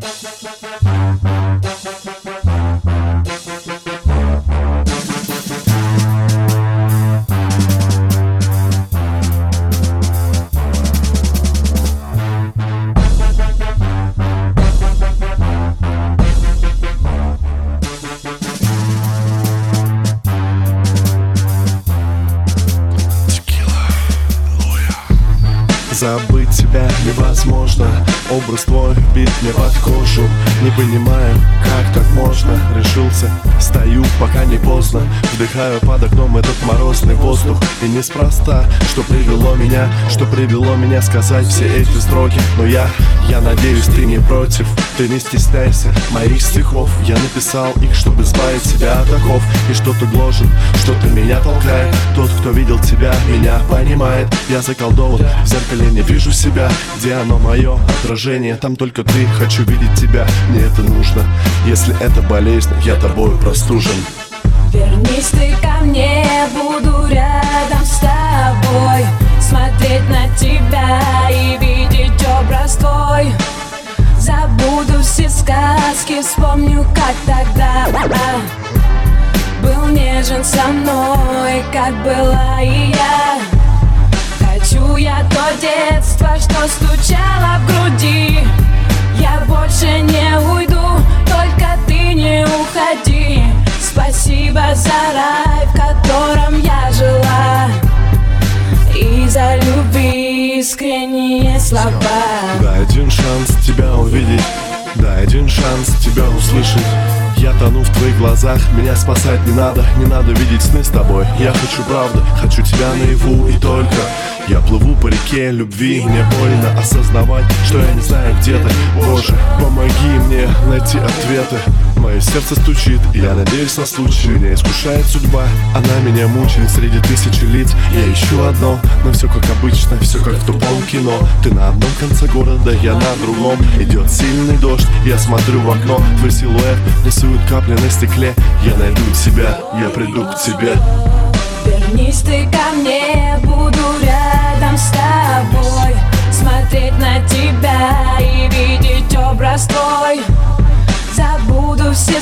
Música Забыть тебя невозможно. Образ твой бит мне под кожу. Не понимаю, можно Решился, стою, пока не поздно. Вдыхаю под окном этот морозный воздух. И неспроста, что привело меня Что привело меня сказать все эти строки. Но я, я надеюсь, ты не против. Ты не стесняйся моих стихов. Я написал их, чтобы избавить себя от оков. И что-то гложет, что-то меня толкает. Тот, кто видел тебя, меня понимает. Я заколдован в зеркале не вижу себя. Где оно мое отражение? Там только ты, хочу видеть тебя. Мне это нужно Если это болезнь, я тобой простужен. Вернись ты ко мне, буду рядом с тобой. Смотреть на тебя и видеть образ твой. Забуду все сказки, вспомню, как тогда Был нежен со мной, как была и я За рай, в котором я жила. И за любви искренние слова. Дай один шанс тебя увидеть Дай один шанс тебя услышать. Я тону в твоих глазах, меня спасать не надо Не надо видеть сны с тобой. Я хочу правды, хочу тебя наяву и только. Я плыву реке любви Мне больно осознавать, что я не знаю где ты. Боже, помоги мне найти ответы. Мое сердце стучит, и я надеюсь на случай. Меня искушает судьба, она меня мучает Среди тысячи лиц я ищу одно Но все как обычно, все как в тупом кино. Ты на одном конце города, я на другом. Идет сильный дождь, я смотрю в окно. Твой силуэт рисует капли на стекле. Я найду тебя, я приду к тебе. Вернись ты ко мне, буду рядом с тобой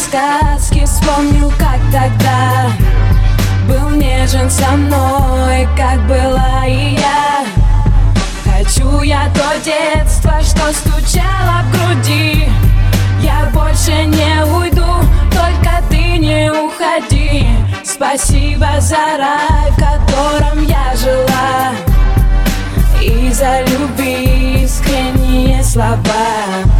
сказки, вспомню, как тогда Был нежен со мной, как была и я. Хочу я то детство, что стучало в груди. Я больше не уйду, только ты не уходи. Спасибо за рай, в котором я жила. И за любви искренние слова